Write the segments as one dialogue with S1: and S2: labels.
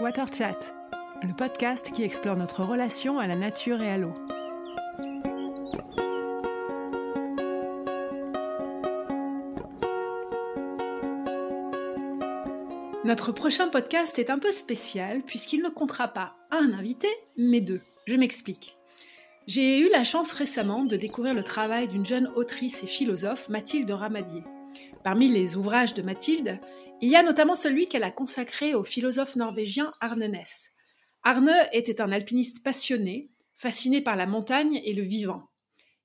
S1: Water Chat, le podcast qui explore notre relation à la nature et à l'eau. Notre prochain podcast est un peu spécial puisqu'il ne comptera pas un invité, mais deux. Je m'explique. J'ai eu la chance récemment de découvrir le travail d'une jeune autrice et philosophe, Mathilde Ramadier. Parmi les ouvrages de Mathilde, il y a notamment celui qu'elle a consacré au philosophe norvégien Arne Næss. Arne était un alpiniste passionné, fasciné par la montagne et le vivant.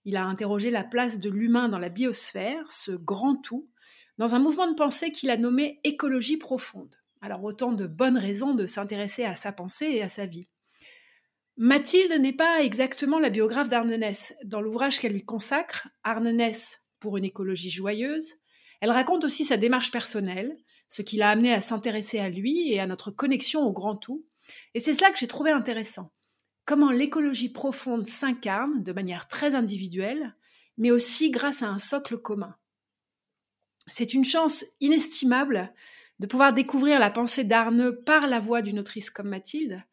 S1: Il a interrogé la place de l'humain dans la biosphère, ce grand tout, dans un mouvement de pensée qu'il a nommé écologie profonde. Alors autant de bonnes raisons de s'intéresser à sa pensée et à sa vie. Mathilde n'est pas exactement la biographe d'Arne Næss. Dans l'ouvrage qu'elle lui consacre, Arne Næss pour une écologie joyeuse, elle raconte aussi sa démarche personnelle, ce qui l'a amené à s'intéresser à lui et à notre connexion au grand tout. Et c'est cela que j'ai trouvé intéressant. Comment l'écologie profonde s'incarne de manière très individuelle, mais aussi grâce à un socle commun. C'est une chance inestimable de pouvoir découvrir la pensée d'Arne par la voix d'une autrice comme Mathilde,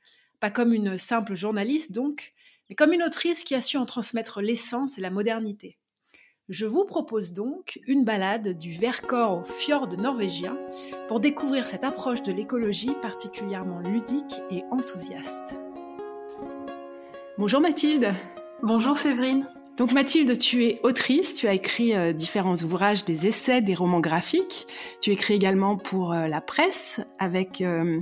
S1: pas comme une simple journaliste donc, mais comme une autrice qui a su en transmettre l'essence et la modernité. Je vous propose donc une balade du Vercors au fjord norvégien pour découvrir cette approche de l'écologie particulièrement ludique et enthousiaste. Bonjour Mathilde.
S2: Bonjour Séverine.
S1: Donc Mathilde, tu es autrice, tu as écrit euh, différents ouvrages, des essais, des romans graphiques. Tu écris également pour euh, la presse avec euh,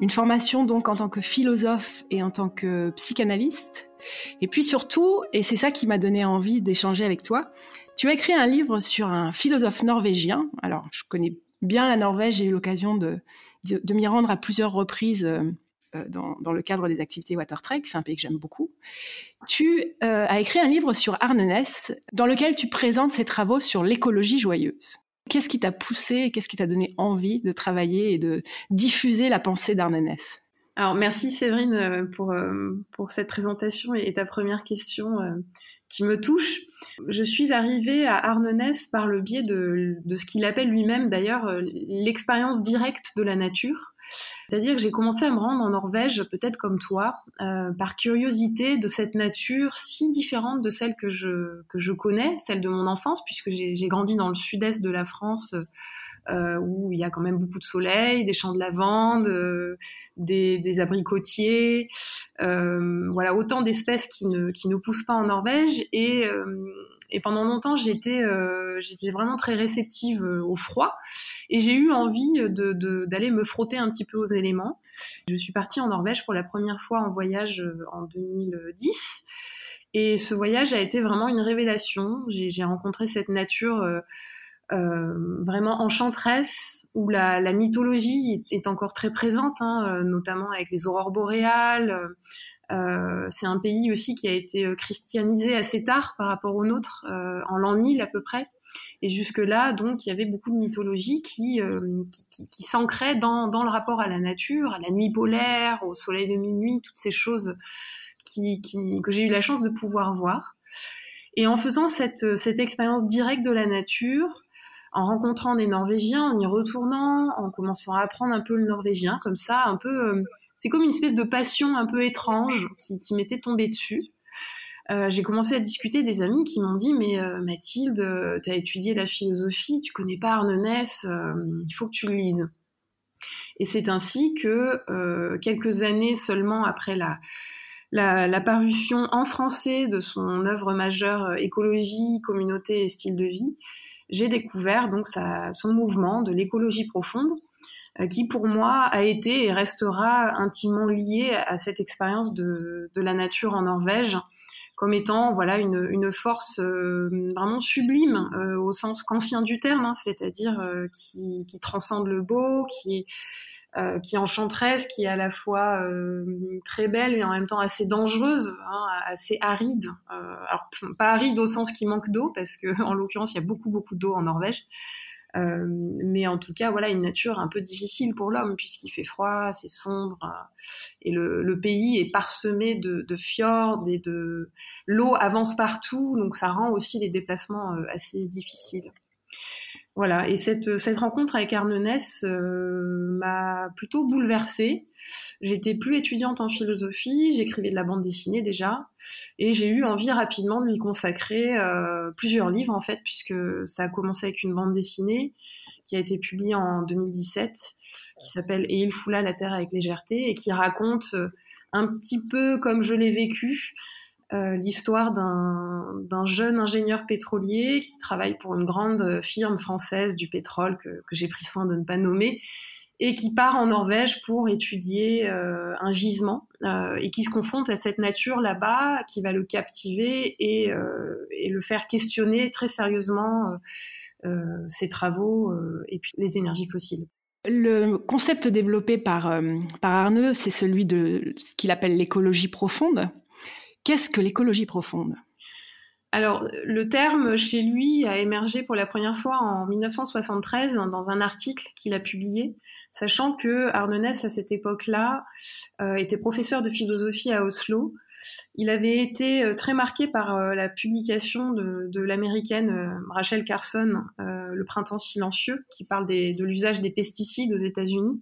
S1: une formation donc en tant que philosophe et en tant que psychanalyste. Et puis surtout, et c'est ça qui m'a donné envie d'échanger avec toi, tu as écrit un livre sur un philosophe norvégien. Alors, je connais bien la Norvège, j'ai eu l'occasion de, m'y rendre à plusieurs reprises euh, dans, le cadre des activités Watertrek, c'est un pays que j'aime beaucoup. Tu euh, as écrit un livre sur Arne Næss dans lequel tu présentes ses travaux sur l'écologie joyeuse. Qu'est-ce qui t'a poussé, qu'est-ce qui t'a donné envie de travailler et de diffuser la pensée d'Arne Næss
S2: alors merci Séverine euh, pour cette présentation et ta première question qui me touche. Je suis arrivée à Arne Næss par le biais de, ce qu'il appelle lui-même d'ailleurs l'expérience directe de la nature. C'est-à-dire que j'ai commencé à me rendre en Norvège, peut-être comme toi, euh, par curiosité de cette nature si différente de celle que je, que je connais, celle de mon enfance, puisque j'ai grandi dans le sud-est de la France. Euh, où il y a quand même beaucoup de soleil, des champs de lavande, euh, des, des, abricotiers, euh, voilà autant d'espèces qui ne, qui ne poussent pas en Norvège et euh, et pendant longtemps, j'étais euh, j'étais vraiment très réceptive euh, au froid et j'ai eu envie d'aller me frotter un petit peu aux éléments. Je suis partie en Norvège pour la première fois en voyage euh, en 2010 et ce voyage a été vraiment une révélation. J'ai rencontré cette nature vraiment enchanteresse où la, mythologie est encore très présente, hein, notamment avec les aurores boréales. Euh, c'est un pays aussi qui a été euh, christianisé assez tard par rapport au nôtre, euh, en l'an 1000 à peu près. Et jusque-là, donc, il y avait beaucoup de mythologie qui, qui, qui, s'ancrait dans, dans, le rapport à la nature, à la nuit polaire, au soleil de minuit, toutes ces choses qui, que j'ai eu la chance de pouvoir voir. Et en faisant cette, cette expérience directe de la nature, en rencontrant des Norvégiens, en y retournant, en commençant à apprendre un peu le norvégien, comme ça, un peu c'est comme une espèce de passion un peu étrange qui, m'était tombée dessus. Euh, j'ai commencé à discuter des amis qui m'ont dit mais euh, Mathilde, euh, tu as étudié la philosophie, tu connais pas Arne Næss, il faut que tu le lises. Et c'est ainsi que quelques années seulement après la, la, parution en français de son œuvre majeure Écologie, communauté et style de vie, j'ai découvert donc son mouvement de l'écologie profonde euh, qui pour moi a été et restera intimement lié à cette expérience de, la nature en Norvège comme étant voilà une, force euh, vraiment sublime euh, au sens kanfien du terme, hein, c'est-à-dire qui, qui, transcende le beau, qui qui est enchanteresse, qui est à la fois très belle mais en même temps assez dangereuse, hein, assez aride. alors pas aride au sens qui manque d'eau parce que en l'occurrence il y a beaucoup beaucoup d'eau en Norvège, euh, mais en tout cas, voilà, une nature un peu difficile pour l'homme puisqu'il fait froid, c'est sombre euh, et le, pays est parsemé de, de fjords et de l'eau avance partout, donc ça rend aussi les déplacements euh, assez difficiles. Voilà, et cette, cette rencontre avec Arne Ness euh, m'a plutôt bouleversée. J'étais plus étudiante en philosophie, j'écrivais de la bande dessinée déjà, et j'ai eu envie rapidement de lui consacrer euh, plusieurs livres en fait, puisque ça a commencé avec une bande dessinée qui a été publiée en 2017, qui s'appelle Et il foula la terre avec légèreté, et qui raconte euh, un petit peu comme je l'ai vécu, euh, l'histoire d'un jeune ingénieur pétrolier qui travaille pour une grande firme française du pétrole que, j'ai pris soin de ne pas nommer et qui part en Norvège pour étudier euh, un gisement euh, et qui se confronte à cette nature là-bas qui va le captiver et, euh, et, le faire questionner très sérieusement ses travaux et puis les énergies fossiles.
S1: Le concept développé par, par Arneux, c'est celui de ce qu'il appelle l'écologie profonde. Qu'est-ce que l'écologie profonde?
S2: Alors, le terme chez lui a émergé pour la première fois en 1973 dans un article qu'il a publié, sachant que Arne Ness, à cette époque-là, euh, était professeur de philosophie à Oslo. Il avait été euh, très marqué par euh, la publication de, l'américaine Rachel Carson, Le printemps silencieux, qui parle de l'usage des pesticides aux États-Unis.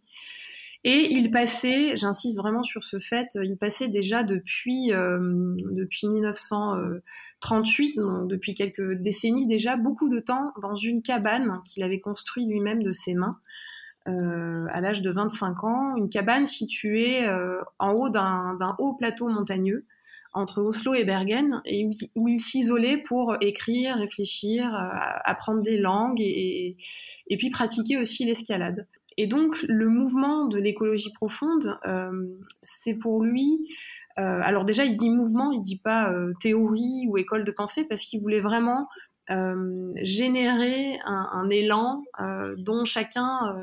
S2: Et il passait, j'insiste vraiment sur ce fait, il passait déjà depuis, euh, depuis 1938, donc depuis quelques décennies déjà, beaucoup de temps dans une cabane qu'il avait construite lui-même de ses mains. Euh, à l'âge de 25 ans, une cabane située euh, en haut d'un haut plateau montagneux entre Oslo et Bergen, et où, il s'isolait pour écrire, réfléchir, apprendre des langues et, et puis pratiquer aussi l'escalade. Et donc, le mouvement de l'écologie profonde, euh, c'est pour lui. Euh, alors, déjà, il dit mouvement, il dit pas euh, théorie ou école de pensée, parce qu'il voulait vraiment générer un, élan dont chacun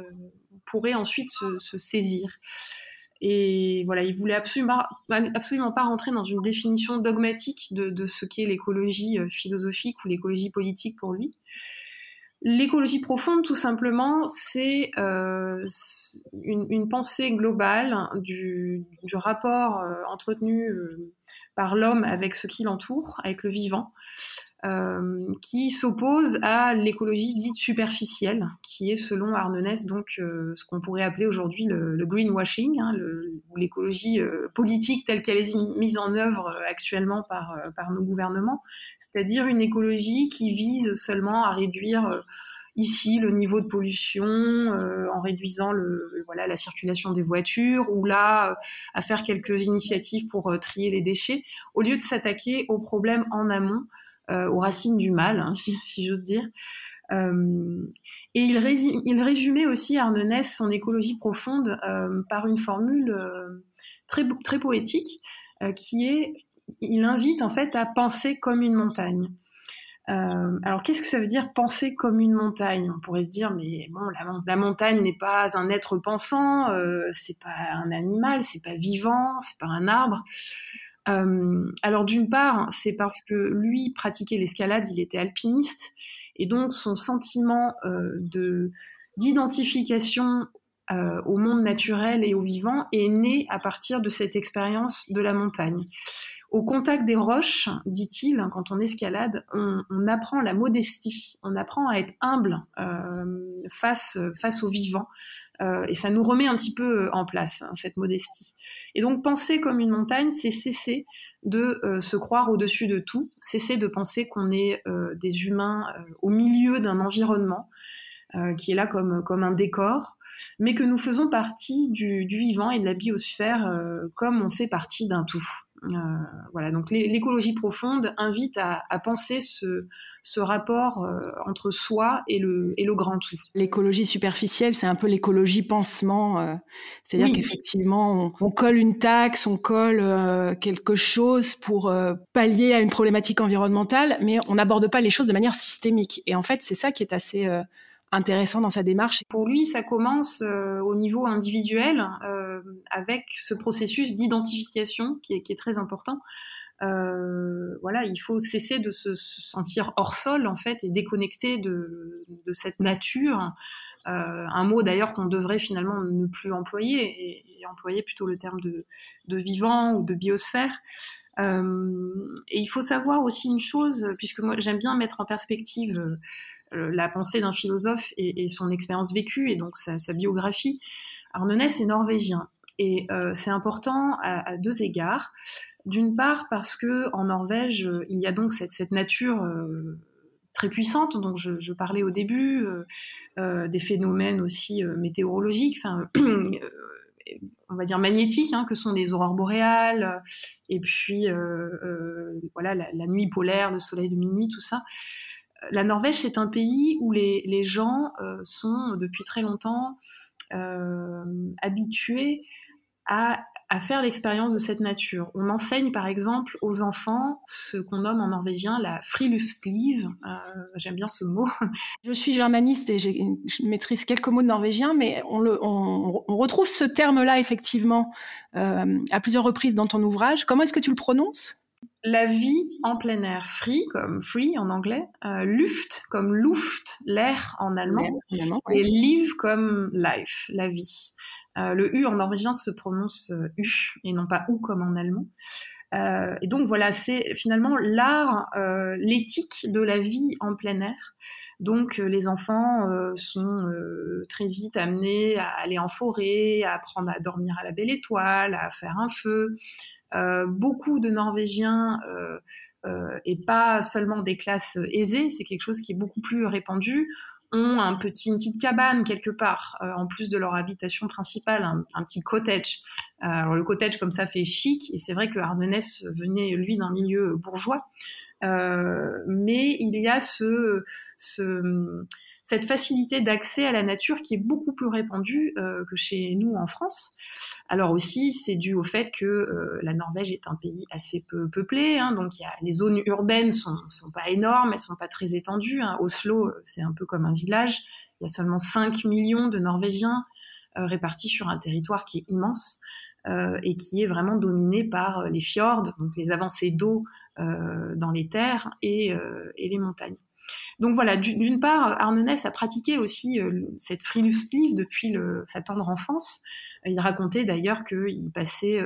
S2: pourrait ensuite se, saisir. Et voilà, il voulait absolument, absolument pas rentrer dans une définition dogmatique de ce qu'est l'écologie philosophique ou l'écologie politique pour lui. L'écologie profonde, tout simplement, c'est euh, une, pensée globale du, rapport euh, entretenu euh, par l'homme avec ce qui l'entoure, avec le vivant, qui s'oppose à l'écologie dite superficielle, qui est, selon Arnonès, donc ce qu'on pourrait appeler aujourd'hui le, greenwashing, hein, l'écologie politique telle qu'elle est mise en œuvre actuellement par, par nos gouvernements, c'est-à-dire une écologie qui vise seulement à réduire euh, ici le niveau de pollution euh, en réduisant la circulation des voitures ou là euh, à faire quelques initiatives pour trier les déchets, au lieu de s'attaquer aux problèmes en amont, aux racines du mal, hein, si, j'ose dire. et il, résumait aussi Arnonès son écologie profonde par une formule très, très poétique qui est il invite en fait à penser comme une montagne. Euh, alors qu'est-ce que ça veut dire penser comme une montagne? On pourrait se dire mais bon la, montagne n'est pas un être pensant, euh, c'est pas un animal, c'est pas vivant, c'est pas un arbre. Euh, alors d'une part c'est parce que lui pratiquait l'escalade, il était alpiniste et donc son sentiment de d'identification au monde naturel et au vivant est né à partir de cette expérience de la montagne. Au contact des roches, dit-il, quand on escalade, on, apprend la modestie, on apprend à être humble euh, face, face au vivant. Euh, et ça nous remet un petit peu en place, hein, cette modestie. Et donc penser comme une montagne, c'est cesser de euh, se croire au-dessus de tout, cesser de penser qu'on est des humains au milieu d'un environnement qui est là comme, comme un décor, mais que nous faisons partie du, du vivant et de la biosphère comme on fait partie d'un tout. Euh, voilà, donc l'écologie profonde invite à, penser ce, rapport euh, entre soi et le, et le grand tout.
S1: L'écologie superficielle, c'est un peu l'écologie pansement. Euh, c'est-à-dire qu'effectivement, on, colle une taxe, on colle quelque chose pour pallier à une problématique environnementale, mais on n'aborde pas les choses de manière systémique. Et en fait, c'est ça qui est assez intéressant dans sa démarche.
S2: Pour lui, ça commence euh, au niveau individuel euh, avec ce processus d'identification qui qui est, très important. Euh, voilà, il faut cesser de se, sentir hors sol en fait et déconnecté de, de cette nature. Un mot d'ailleurs qu'on devrait finalement ne plus employer et, employer plutôt le terme de, de vivant ou de biosphère. et il faut savoir aussi une chose, puisque moi j'aime bien mettre en perspective la pensée d'un philosophe et, son expérience vécue et donc sa, biographie. Arnonès est norvégien et c'est important à, deux égards. D'une part parce que en Norvège, il y a donc cette, nature très puissante, dont je, parlais au début, des phénomènes aussi météorologiques, enfin, on va dire magnétiques, hein, que sont les aurores boréales, et puis voilà la, nuit polaire, le soleil de minuit, tout ça. La Norvège, c'est un pays où les, gens sont depuis très longtemps habitués à à faire l'expérience de cette nature. On enseigne par exemple aux enfants ce qu'on nomme en norvégien la friluftsliv. Euh, J'aime bien ce mot.
S1: Je suis germaniste et je maîtrise quelques mots de norvégien, mais on, le, on, on retrouve ce terme-là effectivement euh, à plusieurs reprises dans ton ouvrage. Comment est-ce que tu le prononces?
S2: La vie en plein air, free comme free en anglais, euh, luft comme luft, l'air en allemand, et live comme life, la vie. Euh, le U en norvégien se prononce euh, U et non pas OU comme en allemand. Euh, et donc voilà, c'est finalement l'art, l'éthique de la vie en plein air. Donc les enfants sont très vite amenés à aller en forêt, à apprendre à dormir à la belle étoile, à faire un feu. beaucoup de Norvégiens et pas seulement des classes aisées, c'est quelque chose qui est beaucoup plus répandu, ont un petit, une petite cabane quelque part, euh, en plus de leur habitation principale, un, petit cottage. Euh, alors le cottage comme ça fait chic, et c'est vrai que Ardenès venait lui d'un milieu bourgeois, euh, mais il y a ce, ce cette facilité d'accès à la nature qui est beaucoup plus répandue euh, que chez nous en France. Alors aussi, c'est dû au fait que euh, la Norvège est un pays assez peu peuplé, hein, donc les zones urbaines sont, sont pas énormes, elles sont pas très étendues. Hein. Oslo, euh, c'est un peu comme un village. Il y a seulement 5 millions de Norvégiens répartis sur un territoire qui est immense. et qui est vraiment dominé par les fjords, donc les avancées d'eau dans les terres et les montagnes. Donc voilà, d'une part, Arnonès a pratiqué aussi euh, cette friluftsliv depuis sa tendre enfance. Il racontait d'ailleurs qu'il passait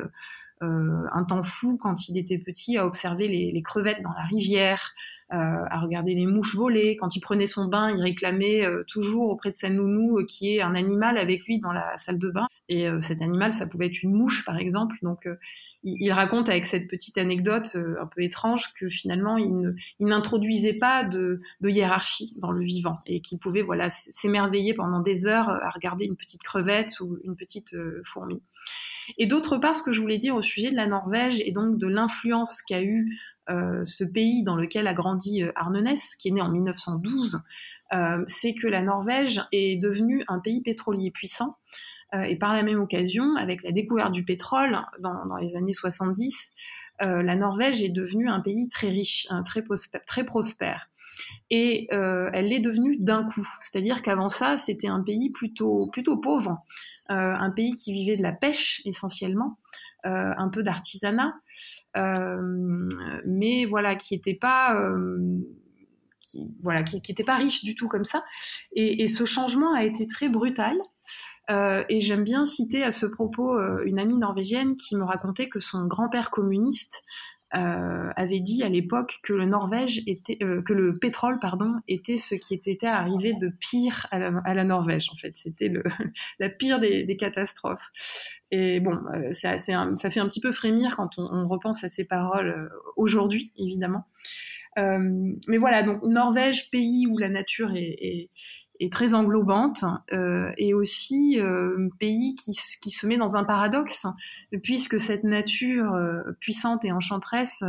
S2: euh, euh, un temps fou quand il était petit à observer les, crevettes dans la rivière, à regarder les mouches voler. Quand il prenait son bain, il réclamait toujours auprès de sa nounou qui est un animal avec lui dans la salle de bain. Et cet animal, ça pouvait être une mouche, par exemple. Donc il, raconte avec cette petite anecdote euh, un peu étrange que finalement il n'introduisait pas de, hiérarchie dans le vivant et qu'il pouvait voilà s'émerveiller pendant des heures à regarder une petite crevette ou une petite euh, fourmi. Et d'autre part, ce que je voulais dire au sujet de la Norvège et donc de l'influence qu'a eu euh, ce pays dans lequel a grandi Arnonès, qui est né en 1912, c'est que la Norvège est devenue un pays pétrolier puissant euh, et par la même occasion, avec la découverte du pétrole dans, les années 70, euh, la Norvège est devenue un pays très riche, très prospère. Et euh, elle l'est devenue d'un coup. C'est-à-dire qu'avant ça, c'était un pays plutôt, plutôt pauvre, un pays qui vivait de la pêche essentiellement, un peu d'artisanat, mais voilà, qui n'était pas qui voilà qui, qui pas riche du tout comme ça. Et, ce changement a été très brutal. Euh, et j'aime bien citer à ce propos euh, une amie norvégienne qui me racontait que son grand-père communiste euh, avait dit à l'époque que le Norvège était, que le pétrole pardon était ce qui était arrivé de pire à la, Norvège en fait. C'était la pire des, catastrophes. Et bon, ça, ça fait un petit peu frémir quand on, repense à ces paroles aujourd'hui, évidemment. mais voilà, donc Norvège, pays où la nature est très englobante euh, et aussi euh, pays qui, qui, se met dans un paradoxe puisque cette nature euh, puissante et enchanteresse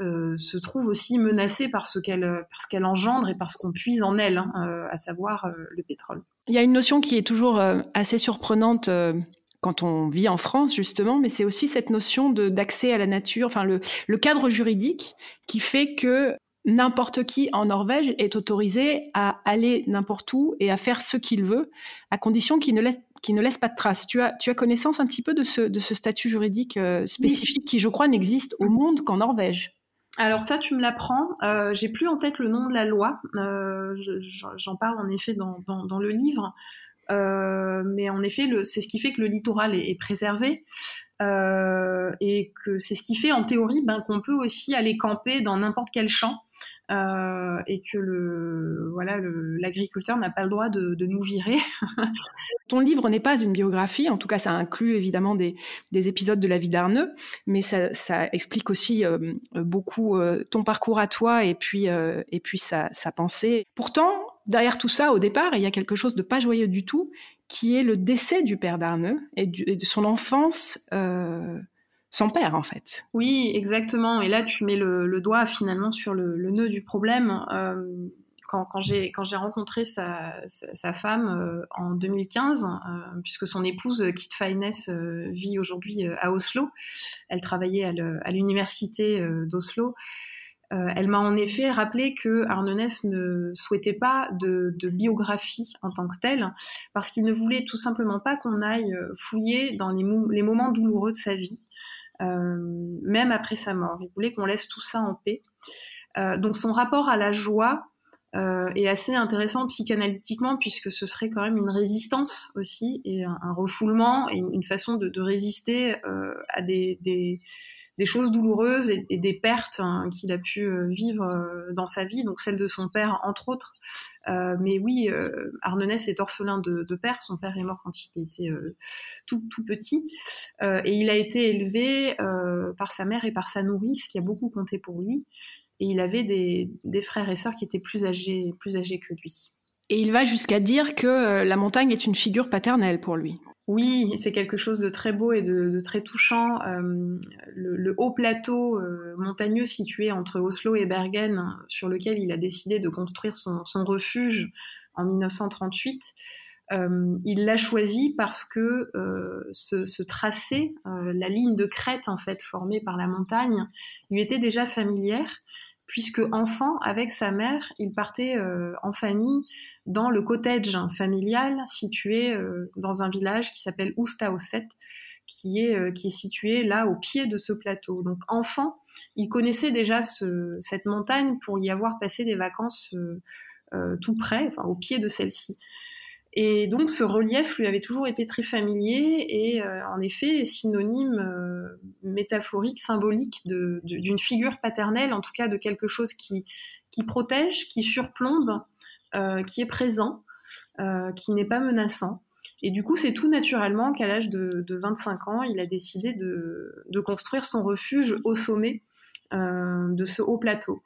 S2: euh, se trouve aussi menacée par ce qu'elle qu'elle engendre et parce qu'on puise en elle, hein, à savoir le pétrole.
S1: Il y a une notion qui est toujours assez surprenante quand on vit en France justement, mais c'est aussi cette notion d'accès à la nature, enfin le, le cadre juridique qui fait que n'importe qui en Norvège est autorisé à aller n'importe où et à faire ce qu'il veut, à condition qu'il ne laisse ne laisse pas de traces. Tu as, tu as connaissance un petit peu de ce, de ce statut juridique euh, spécifique qui, je crois, n'existe au monde qu'en Norvège?
S2: Alors ça, tu me l'apprends. Euh, J'ai plus en tête le nom de la loi. Euh, j'en parle en effet dans, dans, le livre. Mais en effet, c'est ce qui fait que le littoral est, est préservé. Et que c'est ce qui fait en théorie ben, qu'on peut aussi aller camper dans n'importe quel champ euh, et que le voilà l'agriculteur n'a pas le droit de, nous virer.
S1: Ton livre n'est pas une biographie, en tout cas ça inclut évidemment des, épisodes de la vie d'Arneux, mais ça, explique aussi euh, beaucoup euh, ton parcours à toi et puis et puis sa, sa pensée. Pourtant, derrière tout ça, au départ, il y a quelque chose de pas joyeux du tout, qui est le décès du père d'Arneux et, de son enfance son père, en fait.
S2: Oui, exactement. Et là, tu mets le, doigt finalement sur le, nœud du problème. Euh, quand, j'ai rencontré sa, femme euh, en 2015, euh, puisque son épouse Kit Finesse vit aujourd'hui à Oslo, elle travaillait à l'université d'Oslo. elle m'a en effet rappelé que Arnonès ne souhaitait pas de, biographie en tant que telle, parce qu'il ne voulait tout simplement pas qu'on aille fouiller dans les, moments douloureux de sa vie. Euh, même après sa mort. Il voulait qu'on laisse tout ça en paix. Euh, donc son rapport à la joie euh, est assez intéressant psychanalytiquement puisque ce serait quand même une résistance aussi et un, refoulement et une, façon de, résister à des, des choses douloureuses et, des pertes hein, qu'il a pu euh, vivre euh, dans sa vie, donc celle de son père entre autres. Euh, mais oui, euh, est orphelin de, père. Son père est mort quand il était tout, tout petit et il a été élevé par sa mère et par sa nourrice, qui a beaucoup compté pour lui. Et il avait des, des frères et sœurs qui étaient plus âgés, plus âgés que lui.
S1: Et il va jusqu'à dire que la montagne est une figure paternelle pour lui.
S2: Oui, c'est quelque chose de très beau et de, très touchant. Euh, le, haut plateau euh, montagneux situé entre Oslo et Bergen, sur lequel il a décidé de construire son, refuge en 1938, euh, il l'a choisi parce que ce, ce, tracé, la ligne de crête en fait formée par la montagne, lui était déjà familière puisque enfant, avec sa mère, il partait euh, en famille dans le cottage familial situé euh, dans un village qui s'appelle Oustaoset, qui est, euh, qui est situé là au pied de ce plateau. Donc enfant, il connaissait déjà cette montagne pour y avoir passé des vacances tout près, au pied de celle-ci. Et donc ce relief lui avait toujours été très familier et euh, en effet synonyme euh, métaphorique, symbolique d'une figure paternelle, en tout cas de quelque chose qui, qui protège, qui surplombe, euh, qui est présent, qui n'est pas menaçant. Et du coup, c'est tout naturellement qu'à l'âge de, de, 25 ans, il a décidé de, de construire son refuge au sommet de ce haut plateau.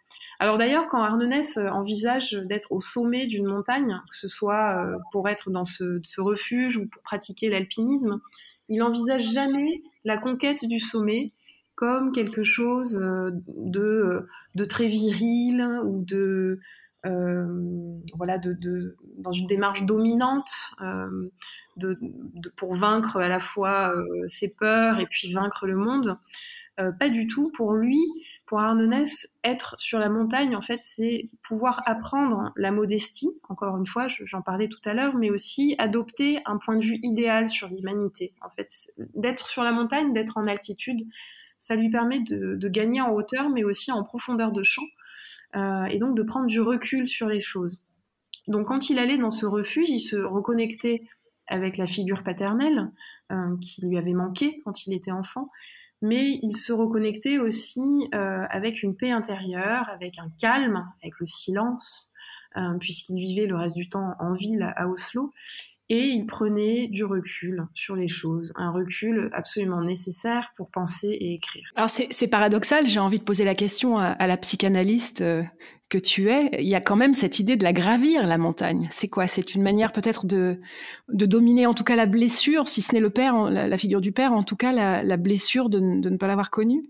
S2: Alors d'ailleurs, quand Arnonès euh, envisage d'être au sommet d'une montagne, que ce soit euh, pour être dans ce, refuge ou pour pratiquer l'alpinisme, il envisage jamais la conquête du sommet comme quelque chose euh, de, très viril ou de voilà de, dans une démarche dominante pour vaincre à la fois ses peurs et puis vaincre le monde. pas du tout. Pour lui, pour Arnonès, être sur la montagne, en fait, c'est pouvoir apprendre la modestie, encore une fois, j'en parlais tout à l'heure, mais aussi adopter un point de vue idéal sur l'humanité. En fait, d'être sur la montagne, d'être en altitude, ça lui permet de, gagner en hauteur, mais aussi en profondeur de champ, euh, et donc de prendre du recul sur les choses. Donc quand il allait dans ce refuge, il se reconnectait avec la figure paternelle euh, qui lui avait manqué quand il était enfant, mais il se reconnectait aussi euh, avec une paix intérieure, avec un calme, avec le silence, euh, puisqu'il vivait le reste du temps en ville à Oslo, et il prenait du recul sur les choses, un recul absolument nécessaire pour penser et écrire.
S1: Alors c'est paradoxal, j'ai envie de poser la question à, la psychanalyste euh, que tu es. Il y a quand même cette idée de la gravir, la montagne. C'est quoi? C'est une manière peut-être de, dominer en tout cas la blessure, si ce n'est le père, la, figure du père, en tout cas la, blessure de, de ne pas l'avoir connue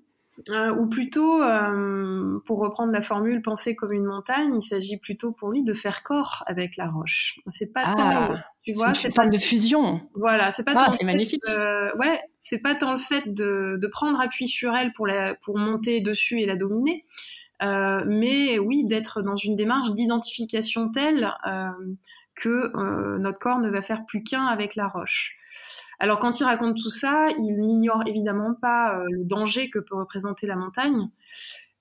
S2: euh, ou plutôt, euh, pour reprendre la formule penser comme une montagne, il s'agit plutôt pour lui de faire corps avec la roche. C'est pas
S1: ah, tant, tu vois, c'est pas de fusion.
S2: Voilà, c'est pas
S1: ah, tant. c'est magnifique.
S2: ouais, c'est pas tant le fait de, de, prendre appui sur elle pour la, pour monter dessus et la dominer, euh, mais oui, d'être dans une démarche d'identification telle que notre corps ne va faire plus qu'un avec la roche. Alors quand il raconte tout ça, il n'ignore évidemment pas euh, le danger que peut représenter la montagne.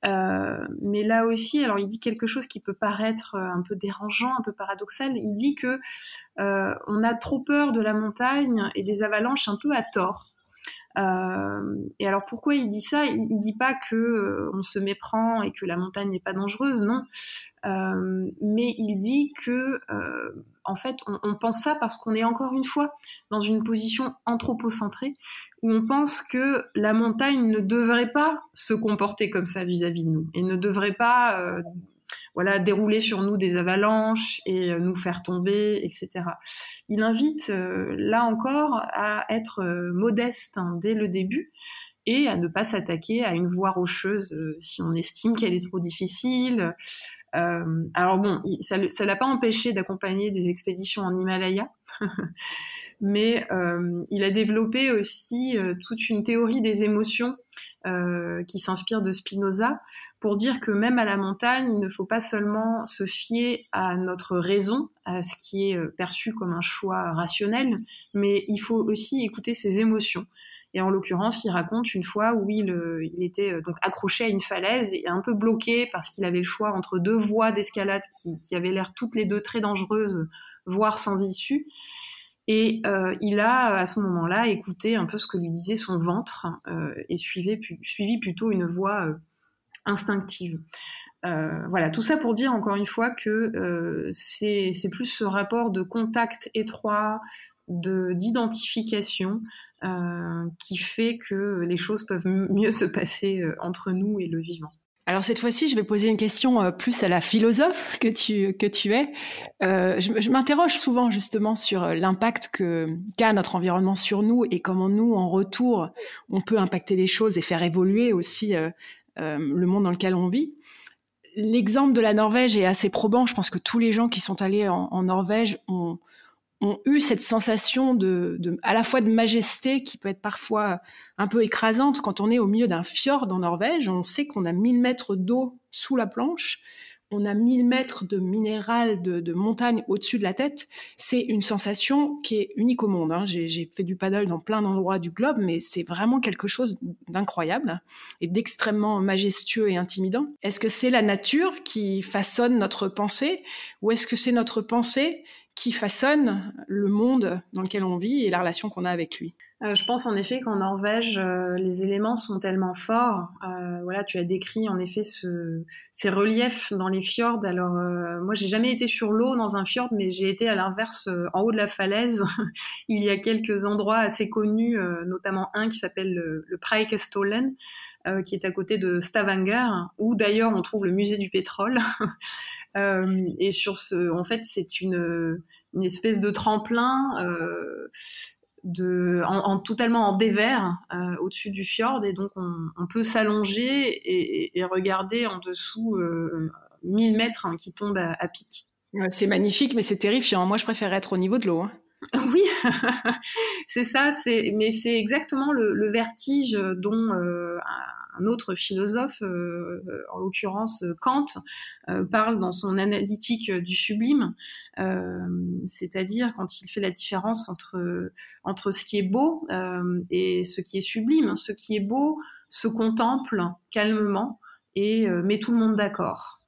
S2: Euh, mais là aussi, alors il dit quelque chose qui peut paraître euh, un peu dérangeant, un peu paradoxal. Il dit que on a trop peur de la montagne et des avalanches un peu à tort. Et alors pourquoi il dit ça? Il, il dit pas que on se méprend et que la montagne n'est pas dangereuse, non. Mais il dit que en fait on, pense ça parce qu'on est encore une fois dans une position anthropocentrée où on pense que la montagne ne devrait pas se comporter comme ça vis-à-vis -vis de nous et ne devrait pas voilà, dérouler sur nous des avalanches et euh, nous faire tomber, etc. Il invite, euh, là encore, à être euh, modeste hein, dès le début à ne pas s'attaquer à une voie rocheuse si on estime qu'elle est trop difficile. Euh, alors bon, ça ne l'a pas empêché d'accompagner des expéditions en Himalaya, mais euh, il a développé aussi euh, toute une théorie des émotions qui s'inspire de Spinoza, pour dire que même à la montagne, il ne faut pas seulement se fier à notre raison, à ce qui est euh, perçu comme un choix rationnel, mais il faut aussi écouter ses émotions. Et en l'occurrence, il raconte une fois où il, euh, était euh, donc accroché à une falaise et un peu bloqué parce qu'il avait le choix entre deux voies d'escalade qui, avaient l'air toutes les deux très dangereuses, voire sans issue. Et euh, il a à ce moment-là écouté un peu ce que lui disait son ventre et suivi plutôt une voie instinctive. Euh, voilà, tout ça pour dire encore une fois que c'est plus ce rapport de contact étroit, d'identification qui fait que les choses peuvent mieux se passer euh, entre nous et le vivant.
S1: Alors cette fois-ci, je vais poser une question euh, plus à la philosophe que tu, que tu es. Euh, je, m'interroge souvent justement sur l'impact qu'a notre environnement sur nous et comment nous, en retour, on peut impacter les choses et faire évoluer aussi euh, euh, le monde dans lequel on vit. L'exemple de la Norvège est assez probant. Je pense que tous les gens qui sont allés en Norvège ont, ont, eu cette sensation de, à la fois de majesté qui peut être parfois un peu écrasante quand on est au milieu d'un fjord en Norvège. On sait qu'on a 1000 mètres d'eau sous la planche on a 1000 mètres de minéral de, de montagne au-dessus de la tête, c'est une sensation qui est unique au monde. Hein. J'ai fait du paddle dans plein d'endroits du globe, mais c'est vraiment quelque chose d'incroyable et d'extrêmement majestueux et intimidant. Est-ce que c'est la nature qui façonne notre pensée ou est-ce que c'est notre pensée qui façonne le monde dans lequel on vit et la relation qu'on a avec lui
S2: euh, je pense en effet qu'en Norvège, euh, les éléments sont tellement forts. Euh, voilà, tu as décrit en effet ce, ces reliefs dans les fjords. Alors moi, j'ai jamais été sur l'eau dans un fjord, mais j'ai été à l'inverse en haut de la falaise. Il y a quelques endroits assez connus, notamment un qui s'appelle le, le Preikestolen, qui est à côté de Stavanger, où d'ailleurs on trouve le musée du pétrole. et sur ce, en fait, c'est une une espèce de tremplin euh, de, en, en, totalement en dévers euh, au-dessus du fjord et donc on, on peut s'allonger et, et, regarder en dessous euh, 1000 mètres hein, qui tombent à, à pic.
S1: C'est magnifique, mais c'est terrifiant. Moi, je préfère être au niveau de l'eau. Hein.
S2: Oui, c'est ça. C'est, mais c'est exactement le, le vertige dont euh, un autre philosophe, euh, en l'occurrence Kant, euh, parle dans son analytique du sublime, euh, c'est-à-dire quand il fait la différence entre, entre ce qui est beau euh, et ce qui est sublime. Ce qui est beau se contemple calmement et euh, met tout le monde d'accord.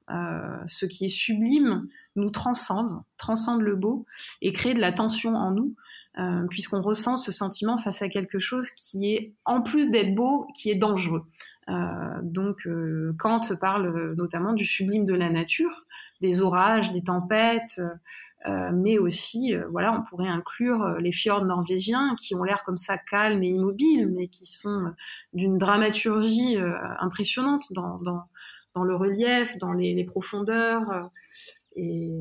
S2: ce qui est sublime nous transcende, transcende le beau et crée de la tension en nous euh, puisqu'on ressent ce sentiment face à quelque chose qui est, en plus d'être beau, qui est dangereux. Euh, donc, euh, Kant parle notamment du sublime de la nature, des orages, des tempêtes, euh, mais aussi, euh, voilà, on pourrait inclure les fjords norvégiens qui ont l'air comme ça calmes et immobiles, mais qui sont d'une dramaturgie impressionnante dans, le relief, dans les profondeurs et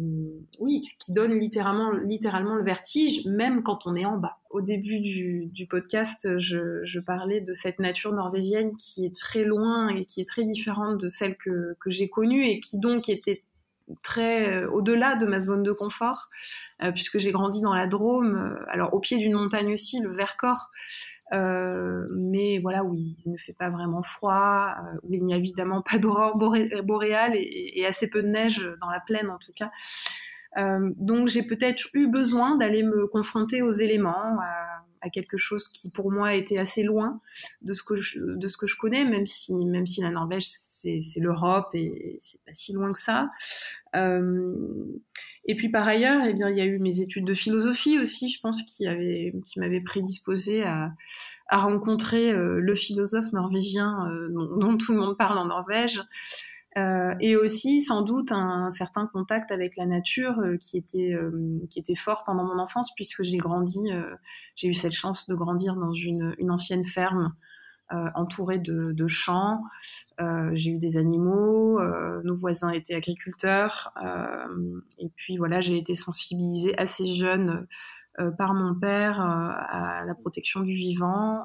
S2: oui, ce qui donne littéralement, littéralement le vertige, même quand on est en bas. Au début du, podcast, je, parlais de cette nature norvégienne qui est très loin et qui est très différente de celle que, que j'ai connue et qui donc était très euh, au-delà de ma zone de confort, euh, puisque j'ai grandi dans la Drôme, euh, alors au pied d'une montagne aussi, le Vercors, euh, mais voilà, où il ne fait pas vraiment froid, euh, où il n'y a évidemment pas d'aurore boréale et, et, assez peu de neige dans la plaine en tout cas. Euh, donc j'ai peut-être eu besoin d'aller me confronter aux éléments, à, quelque chose qui pour moi était assez loin de ce que je, de ce que je connais, même si, même si la Norvège c'est l'Europe et c'est pas si loin que ça. Euh, et puis par ailleurs, eh bien, il y a eu mes études de philosophie aussi, je pense, qui, qui m'avaient prédisposé à, à rencontrer euh, le philosophe norvégien euh, dont, tout le monde parle en Norvège. Euh, et aussi sans doute un, certain contact avec la nature euh, qui était euh, qui était fort pendant mon enfance puisque j'ai grandi j'ai eu cette chance de grandir dans une, une ancienne ferme entourée de, de champs. J'ai eu des animaux nos voisins étaient agriculteurs et puis voilà j'ai été sensibilisée assez jeune par mon père à la protection du vivant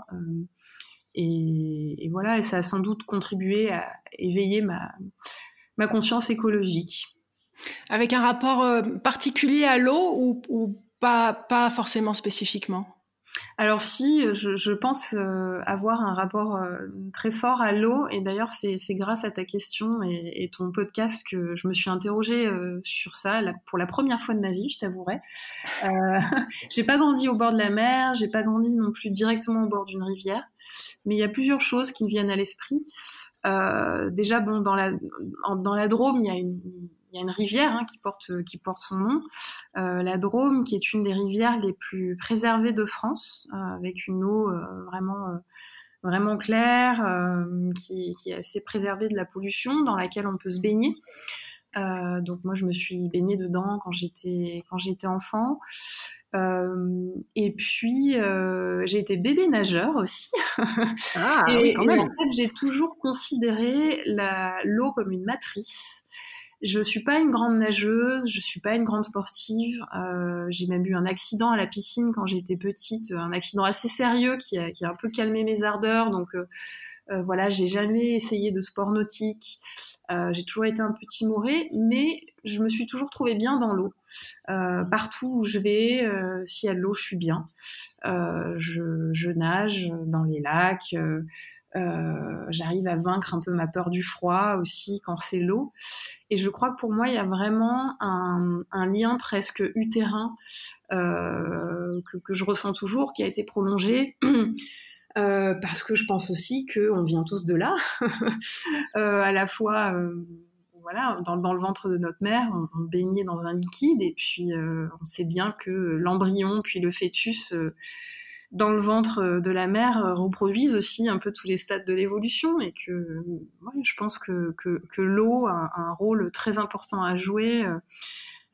S2: et, voilà, et ça a sans doute contribué à éveiller ma, ma conscience écologique.
S1: Avec un rapport euh, particulier à l'eau ou, ou, pas, pas forcément spécifiquement?
S2: Alors si, je, je pense euh, avoir un rapport euh, très fort à l'eau, et d'ailleurs c'est grâce à ta question et, et, ton podcast que je me suis interrogée sur ça pour la première fois de ma vie, je t'avouerai. J'ai pas grandi au bord de la mer, j'ai pas grandi non plus directement au bord d'une rivière, mais il y a plusieurs choses qui me viennent à l'esprit. Euh, déjà, bon, dans la, dans la Drôme, il y a une, il y a une rivière hein, qui, porte, qui porte son nom. Euh, la Drôme, qui est une des rivières les plus préservées de France, euh, avec une eau vraiment, vraiment claire, qui, qui, est assez préservée de la pollution, dans laquelle on peut se baigner. donc moi, je me suis baignée dedans quand quand j'étais enfant. Euh, et puis, euh, j'ai été bébé nageur aussi.
S1: Ah, et, oui, quand même.
S2: Et en fait, j'ai toujours considéré l'eau comme une matrice. Je suis pas une grande nageuse, je suis pas une grande sportive. Euh, j'ai même eu un accident à la piscine quand j'étais petite, un accident assez sérieux qui a, qui a un peu calmé mes ardeurs. Donc euh, voilà, j'ai jamais essayé de sport nautique. Euh, j'ai toujours été un petit timorée, mais je me suis toujours trouvée bien dans l'eau. Euh, partout où je vais, euh, s'il y a de l'eau, je suis bien. Euh, je, nage dans les lacs. J'arrive à vaincre un peu ma peur du froid aussi quand c'est l'eau. Et je crois que pour moi, il y a vraiment un, lien presque utérin que, je ressens toujours, qui a été prolongé. Euh, parce que je pense aussi qu'on vient tous de là, euh, à la fois euh, voilà, dans, dans, le ventre de notre mère, on, baignait dans un liquide, et puis euh, on sait bien que l'embryon, puis le fœtus, euh, dans le ventre de la mère, euh, reproduisent aussi un peu tous les stades de l'évolution, et que je pense que, l'eau a, un rôle très important à jouer,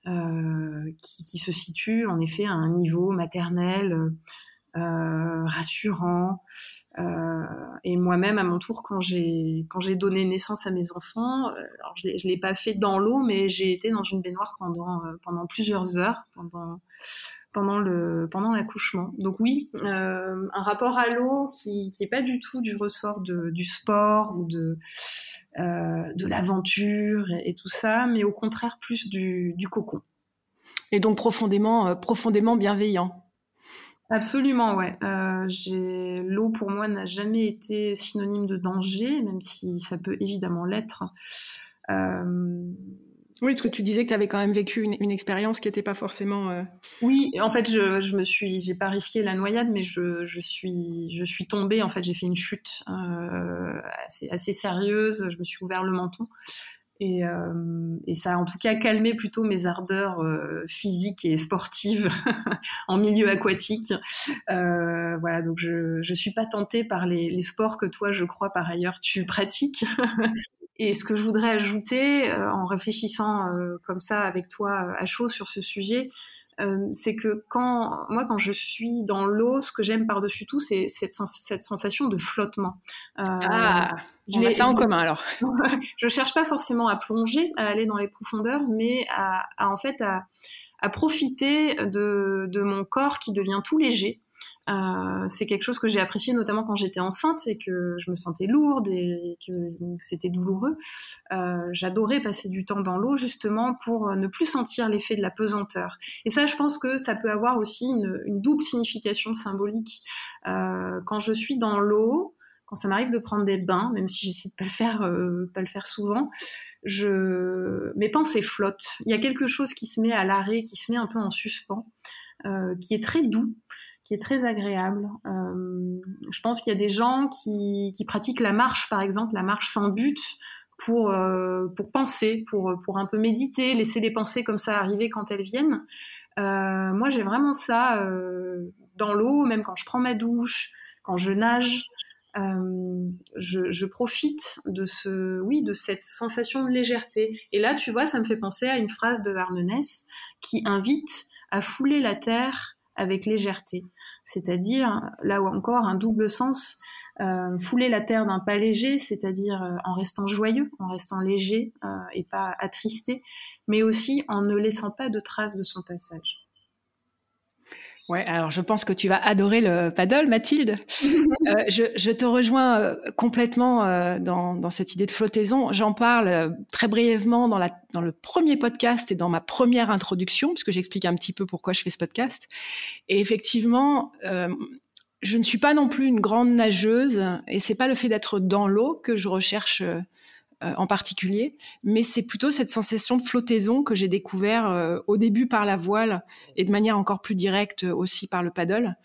S2: qui, se situe en effet à un niveau maternel euh, rassurant. Euh, et moi-même, à mon tour, quand j'ai quand j'ai donné naissance à mes enfants, euh, je l'ai pas fait dans l'eau, mais j'ai été dans une baignoire pendant euh, pendant plusieurs heures, pendant pendant le pendant l'accouchement. Donc oui, euh, un rapport à l'eau qui qui est pas du tout du ressort de, du sport ou de de l'aventure et, et, tout ça, mais au contraire plus du, du cocon.
S1: Et donc profondément profondément bienveillant.
S2: Absolument, ouais. Euh, L'eau, pour moi, n'a jamais été synonyme de danger, même si ça peut évidemment l'être.
S1: Euh... Oui, parce que tu disais que tu avais quand même vécu une, une expérience qui n'était pas forcément. Euh...
S2: Oui, en fait, je, je me suis, j'ai pas risqué la noyade, mais je, je suis, je suis tombée. En fait, j'ai fait une chute euh, assez, assez sérieuse. Je me suis ouvert le menton et, euh, et, ça a en tout cas calmé plutôt mes ardeurs euh, physiques et sportives en milieu aquatique. Euh, voilà, donc je ne suis pas tentée par les, les, sports que toi, je crois, par ailleurs, tu pratiques. et ce que je voudrais ajouter, euh, en réfléchissant euh, comme ça avec toi à chaud sur ce sujet, euh, c'est que quand moi quand je suis dans l'eau, ce que j'aime par-dessus tout, c'est cette, sens cette, sensation de flottement.
S1: Euh, ah, on a ça en commun alors.
S2: je cherche pas forcément à plonger, à aller dans les profondeurs, mais à, à en fait à, à profiter de, de, mon corps qui devient tout léger. Euh, c'est quelque chose que j'ai apprécié notamment quand j'étais enceinte et que je me sentais lourde et que c'était douloureux. Euh, J'adorais passer du temps dans l'eau justement pour ne plus sentir l'effet de la pesanteur. Et ça, je pense que ça peut avoir aussi une, une double signification symbolique. Euh, quand je suis dans l'eau, quand ça m'arrive de prendre des bains, même si j'essaie de pas le faire, euh, pas le faire souvent, je, mes pensées flottent. Il y a quelque chose qui se met à l'arrêt, qui se met un peu en suspens, euh, qui est très doux qui est très agréable. je pense qu'il y a des gens qui, pratiquent la marche, par exemple, la marche sans but, pour, pour penser, pour, pour un peu méditer, laisser les pensées comme ça arriver quand elles viennent. moi, j'ai vraiment ça dans l'eau, même quand je prends ma douche, quand je nage. Euh, je, profite de ce, oui, de cette sensation de légèreté. Et là, tu vois, ça me fait penser à une phrase de Arnonès qui invite à fouler la terre avec légèreté. C'est-à-dire, là où encore, un double sens, euh, fouler la terre d'un pas léger, c'est-à-dire euh, en restant joyeux, en restant léger euh, et pas attristé, mais aussi en ne laissant pas de traces de son passage.
S1: Ouais, alors je pense que tu vas adorer le paddle, Mathilde. euh, je, je, te rejoins euh, complètement euh, dans, dans, cette idée de flottaison. J'en parle euh, très brièvement dans, la, dans le premier podcast et dans ma première introduction, puisque j'explique un petit peu pourquoi je fais ce podcast. Et effectivement, je ne suis pas non plus une grande nageuse, et c'est pas le fait d'être dans l'eau que je recherche en particulier, mais c'est plutôt cette sensation de flottaison que j'ai découvert euh, au début par la voile et de manière encore plus directe aussi par le paddle,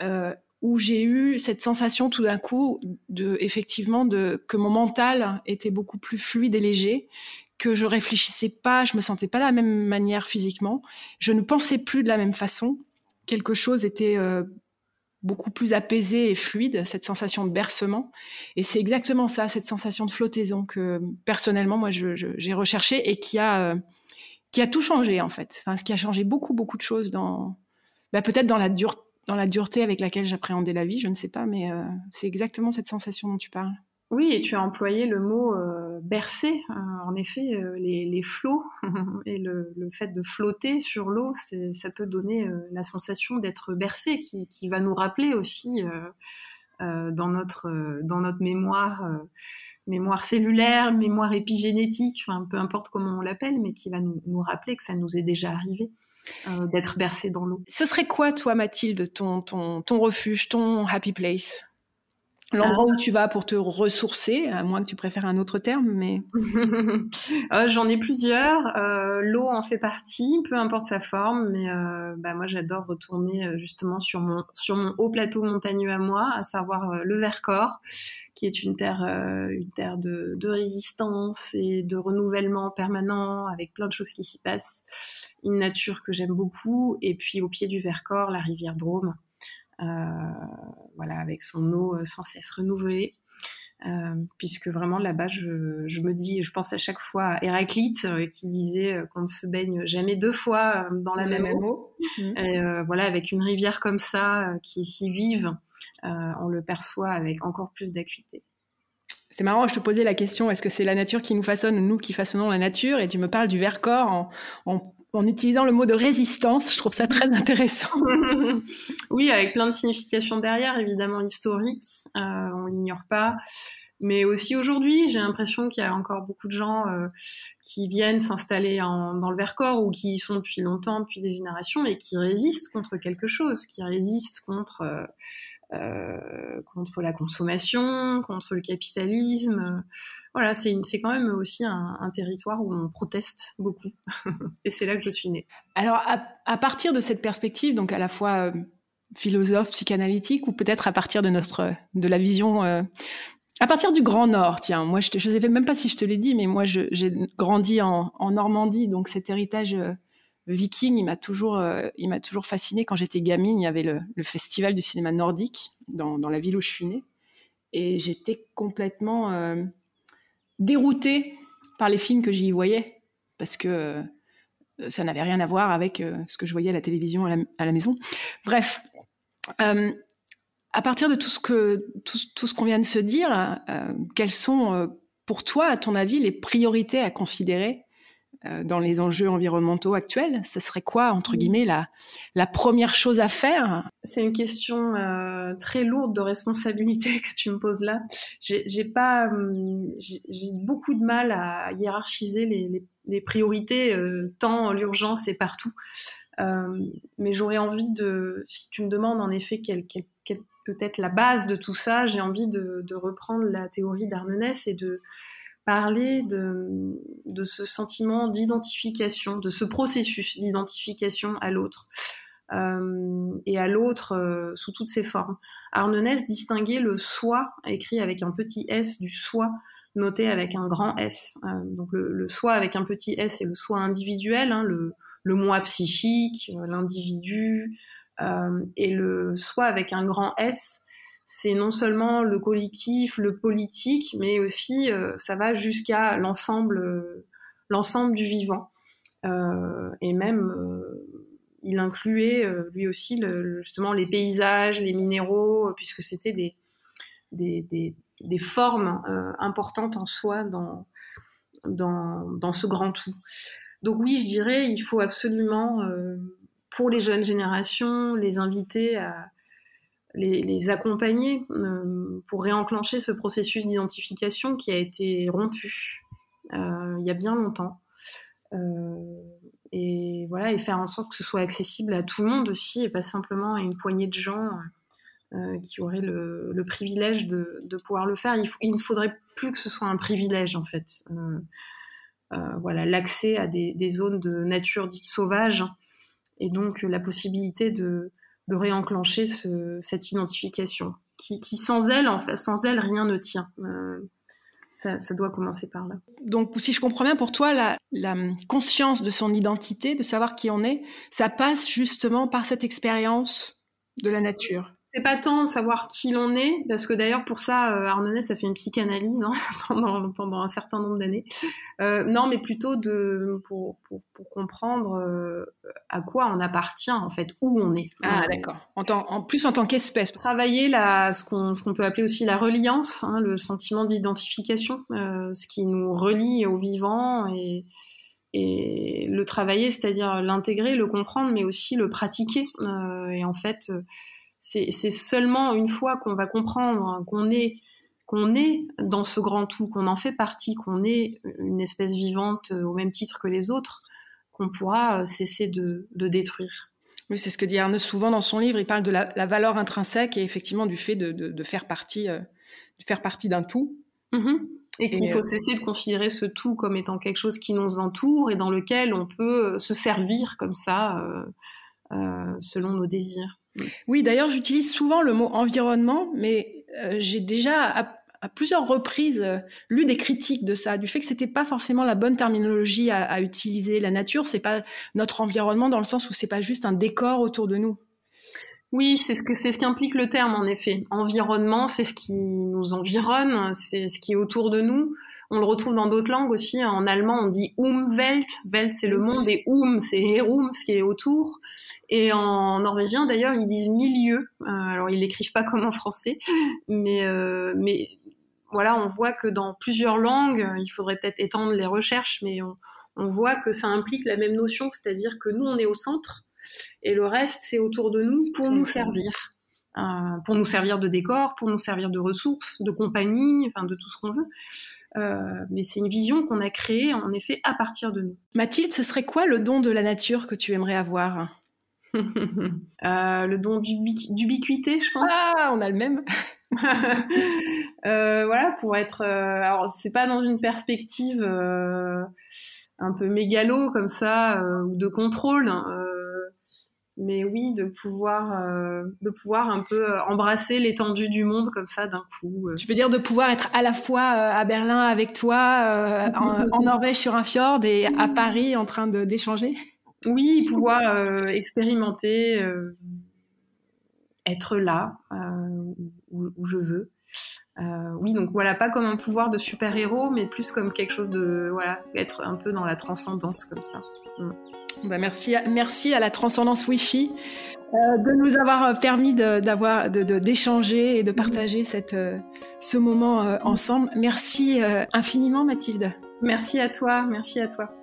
S1: euh, où j'ai eu cette sensation tout d'un coup de effectivement de que mon mental était beaucoup plus fluide et léger, que je réfléchissais pas, je me sentais pas de la même manière physiquement, je ne pensais plus de la même façon, quelque chose était beaucoup plus apaisé et fluide, cette sensation de bercement. Et c'est exactement ça, cette sensation de flottaison que personnellement, moi, j'ai recherché et qui a, euh, qui a tout changé, en fait. Enfin, ce qui a changé beaucoup, beaucoup de choses dans, bah, peut-être dans la, dans la dureté avec laquelle j'appréhendais la vie, je ne sais pas, mais euh, c'est exactement cette sensation dont tu parles.
S2: Oui, et tu as employé le mot euh, bercer. Euh, en effet, euh, les, flots et le, fait de flotter sur l'eau, ça peut donner la sensation d'être bercé, qui, va nous rappeler aussi dans, notre, dans notre mémoire, mémoire cellulaire, mémoire épigénétique, peu importe comment on l'appelle, mais qui va nous, rappeler que ça nous est déjà arrivé. d'être bercé dans l'eau.
S1: Ce serait quoi, toi, Mathilde, ton refuge, ton happy place? L'endroit où tu vas pour te ressourcer, à moins que tu préfères un autre terme, mais...
S2: Euh, j'en ai plusieurs. Euh, l'eau en fait partie, peu importe sa forme, mais euh, bah, moi j'adore retourner justement sur mon, sur mon haut plateau montagneux à moi, à savoir le Vercors, qui est une terre, une terre de, de, résistance et de renouvellement permanent, avec plein de choses qui s'y passent. Une nature que j'aime beaucoup, et puis au pied du Vercors, la rivière Drôme voilà, avec son eau euh, sans cesse renouvelée. Euh, puisque vraiment là-bas, je, me dis, je pense à chaque fois à Héraclite qui disait qu'on ne se baigne jamais deux fois dans la même, eau. Mmh. voilà, avec une rivière comme ça qui est si vive, on le perçoit avec encore plus d'acuité.
S1: C'est marrant, je te posais la question, est-ce que c'est la nature qui nous façonne ou nous qui façonnons la nature? Et tu me parles du Vercors en, en en utilisant le mot de résistance. Je trouve ça très intéressant.
S2: oui, avec plein de significations derrière, évidemment historiques, euh, on l'ignore pas. Mais aussi aujourd'hui, j'ai l'impression qu'il y a encore beaucoup de gens euh, qui viennent s'installer dans le Vercors ou qui y sont depuis longtemps, depuis des générations, et qui résistent contre quelque chose, qui résistent contre euh, euh, contre la consommation, contre le capitalisme. Voilà, c'est quand même aussi un, territoire où on proteste beaucoup. Et c'est là que je suis née.
S1: Alors, à, partir de cette perspective, donc à la fois philosophe, psychanalytique, ou peut-être à partir de notre, de la vision à partir du Grand Nord, tiens, moi je ne sais même pas si je te l'ai dit, mais moi j'ai grandi en, Normandie, donc cet héritage Viking, il m'a toujours, euh, toujours fasciné. Quand j'étais gamine, il y avait le, festival du cinéma nordique dans, la ville où je suis née, et j'étais complètement euh, déroutée par les films que j'y voyais, parce que euh, ça n'avait rien à voir avec ce que je voyais à la télévision à la, maison. Bref, à partir de tout ce que tout, tout ce qu'on vient de se dire, quelles sont pour toi, à ton avis, les priorités à considérer euh, dans les enjeux environnementaux actuels, ce serait quoi, entre guillemets, la, la première chose à faire?
S2: C'est une question euh, très lourde de responsabilité que tu me poses là. J'ai pas, j'ai beaucoup de mal à hiérarchiser les, les, priorités, euh, tant l'urgence est partout. mais j'aurais envie de, si tu me demandes en effet quelle, être la base de tout ça, j'ai envie de, reprendre la théorie d'Armenès et de parler de, ce sentiment d'identification, de ce processus d'identification à l'autre. et à l'autre sous toutes ses formes. Arnonès distinguait le soi, écrit avec un petit s, du soi, noté avec un grand S. donc le, soi avec un petit s, c'est le soi individuel, hein, le moi psychique, l'individu, et le soi avec un grand S, c'est non seulement le collectif, le politique, mais aussi euh, ça va jusqu'à l'ensemble, euh, l'ensemble du vivant. Euh, et même, il incluait lui aussi justement les paysages, les minéraux, puisque c'était des, des, des, formes importantes en soi dans, dans, dans, ce grand tout. Donc oui, je dirais, il faut absolument, pour les jeunes générations, les inviter à les, accompagner euh, pour réenclencher ce processus d'identification qui a été rompu euh, il y a bien longtemps. Euh, et voilà, et faire en sorte que ce soit accessible à tout le monde aussi, et pas simplement à une poignée de gens qui auraient le, privilège de, pouvoir le faire. Il, ne faudrait plus que ce soit un privilège, en fait. voilà, l'accès à des, des, zones de nature dites sauvages, et donc la possibilité de, de réenclencher cette identification, qui, sans elle, en fait, sans elle, rien ne tient. Euh, ça, doit commencer par là.
S1: Donc, si je comprends bien, pour toi, la, la, conscience de son identité, de savoir qui on est, ça passe justement par cette expérience de la nature
S2: c'est pas tant savoir qui l'on est, parce que d'ailleurs pour ça, euh, Arnonès a fait une psychanalyse hein, pendant, pendant un certain nombre d'années. Euh, non, mais plutôt de, pour, pour, pour comprendre euh, à quoi on appartient, en fait, où on est.
S1: Ah, d'accord. En, en, plus en tant qu'espèce.
S2: Travailler la, ce qu'on qu'on peut appeler aussi la reliance, hein, le sentiment d'identification, ce qui nous relie au vivant et, et le travailler, c'est-à-dire l'intégrer, le comprendre, mais aussi le pratiquer. et en fait c'est seulement une fois qu'on va comprendre qu'on est qu'on est dans ce grand tout, qu'on en fait partie, qu'on est une espèce vivante euh, au même titre que les autres, qu'on pourra euh, cesser de, détruire.
S1: Oui, c'est ce que dit Arnaud souvent dans son livre. Il parle de la, valeur intrinsèque et effectivement du fait de, faire partie, euh, de faire partie d'un tout.
S2: Mm-hmm. Et qu'il faut cesser de considérer ce tout comme étant quelque chose qui nous entoure et dans lequel on peut se servir comme ça selon nos désirs.
S1: Oui, d'ailleurs, j'utilise souvent le mot environnement, mais euh, j'ai déjà à, plusieurs reprises euh, lu des critiques de ça, du fait que c'était pas forcément la bonne terminologie à, utiliser. La nature, c'est pas notre environnement dans le sens où c'est pas juste un décor autour de nous.
S2: Oui, c'est ce que c'est ce qu'implique le terme en effet. Environnement, c'est ce qui nous environne, c'est ce qui est autour de nous. On le retrouve dans d'autres langues aussi. En allemand, on dit Umwelt. Welt, c'est le monde, et Um, c'est Herum, ce qui est autour. Et en norvégien, d'ailleurs, ils disent milieu. Euh, alors, ils l'écrivent pas comme en français, mais, euh, mais voilà, on voit que dans plusieurs langues, il faudrait peut-être étendre les recherches, mais on, on voit que ça implique la même notion, c'est-à-dire que nous, on est au centre, et le reste, c'est autour de nous pour nous servir. Euh, pour nous servir de décor, pour nous servir de ressources, de compagnie, enfin de tout ce qu'on veut. Euh, mais c'est une vision qu'on a créée en effet à partir de nous.
S1: Mathilde, ce serait quoi le don de la nature que tu aimerais avoir?
S2: Euh, Le don d'ubiquité, je pense.
S1: Ah, on a le même.
S2: euh, voilà, pour être. Euh, alors, c'est pas dans une perspective euh, un peu mégalo comme ça ou de contrôle. Hein, mais oui, de pouvoir, euh, de pouvoir un peu euh, embrasser l'étendue du monde comme ça d'un coup.
S1: Euh. Tu veux dire de pouvoir être à la fois à Berlin avec toi, en, Norvège sur un fjord et à Paris en train d'échanger?
S2: Oui, pouvoir expérimenter, être là où, où, je veux. oui, donc voilà, pas comme un pouvoir de super-héros, mais plus comme quelque chose de, voilà, être un peu dans la transcendance comme ça. Mm.
S1: Bah, merci, à, merci à la transcendance Wi-Fi euh, de nous avoir permis d'avoir d'échanger et de partager cette, euh, ce moment euh, ensemble. Merci infiniment Mathilde.
S2: Merci à toi, merci à toi.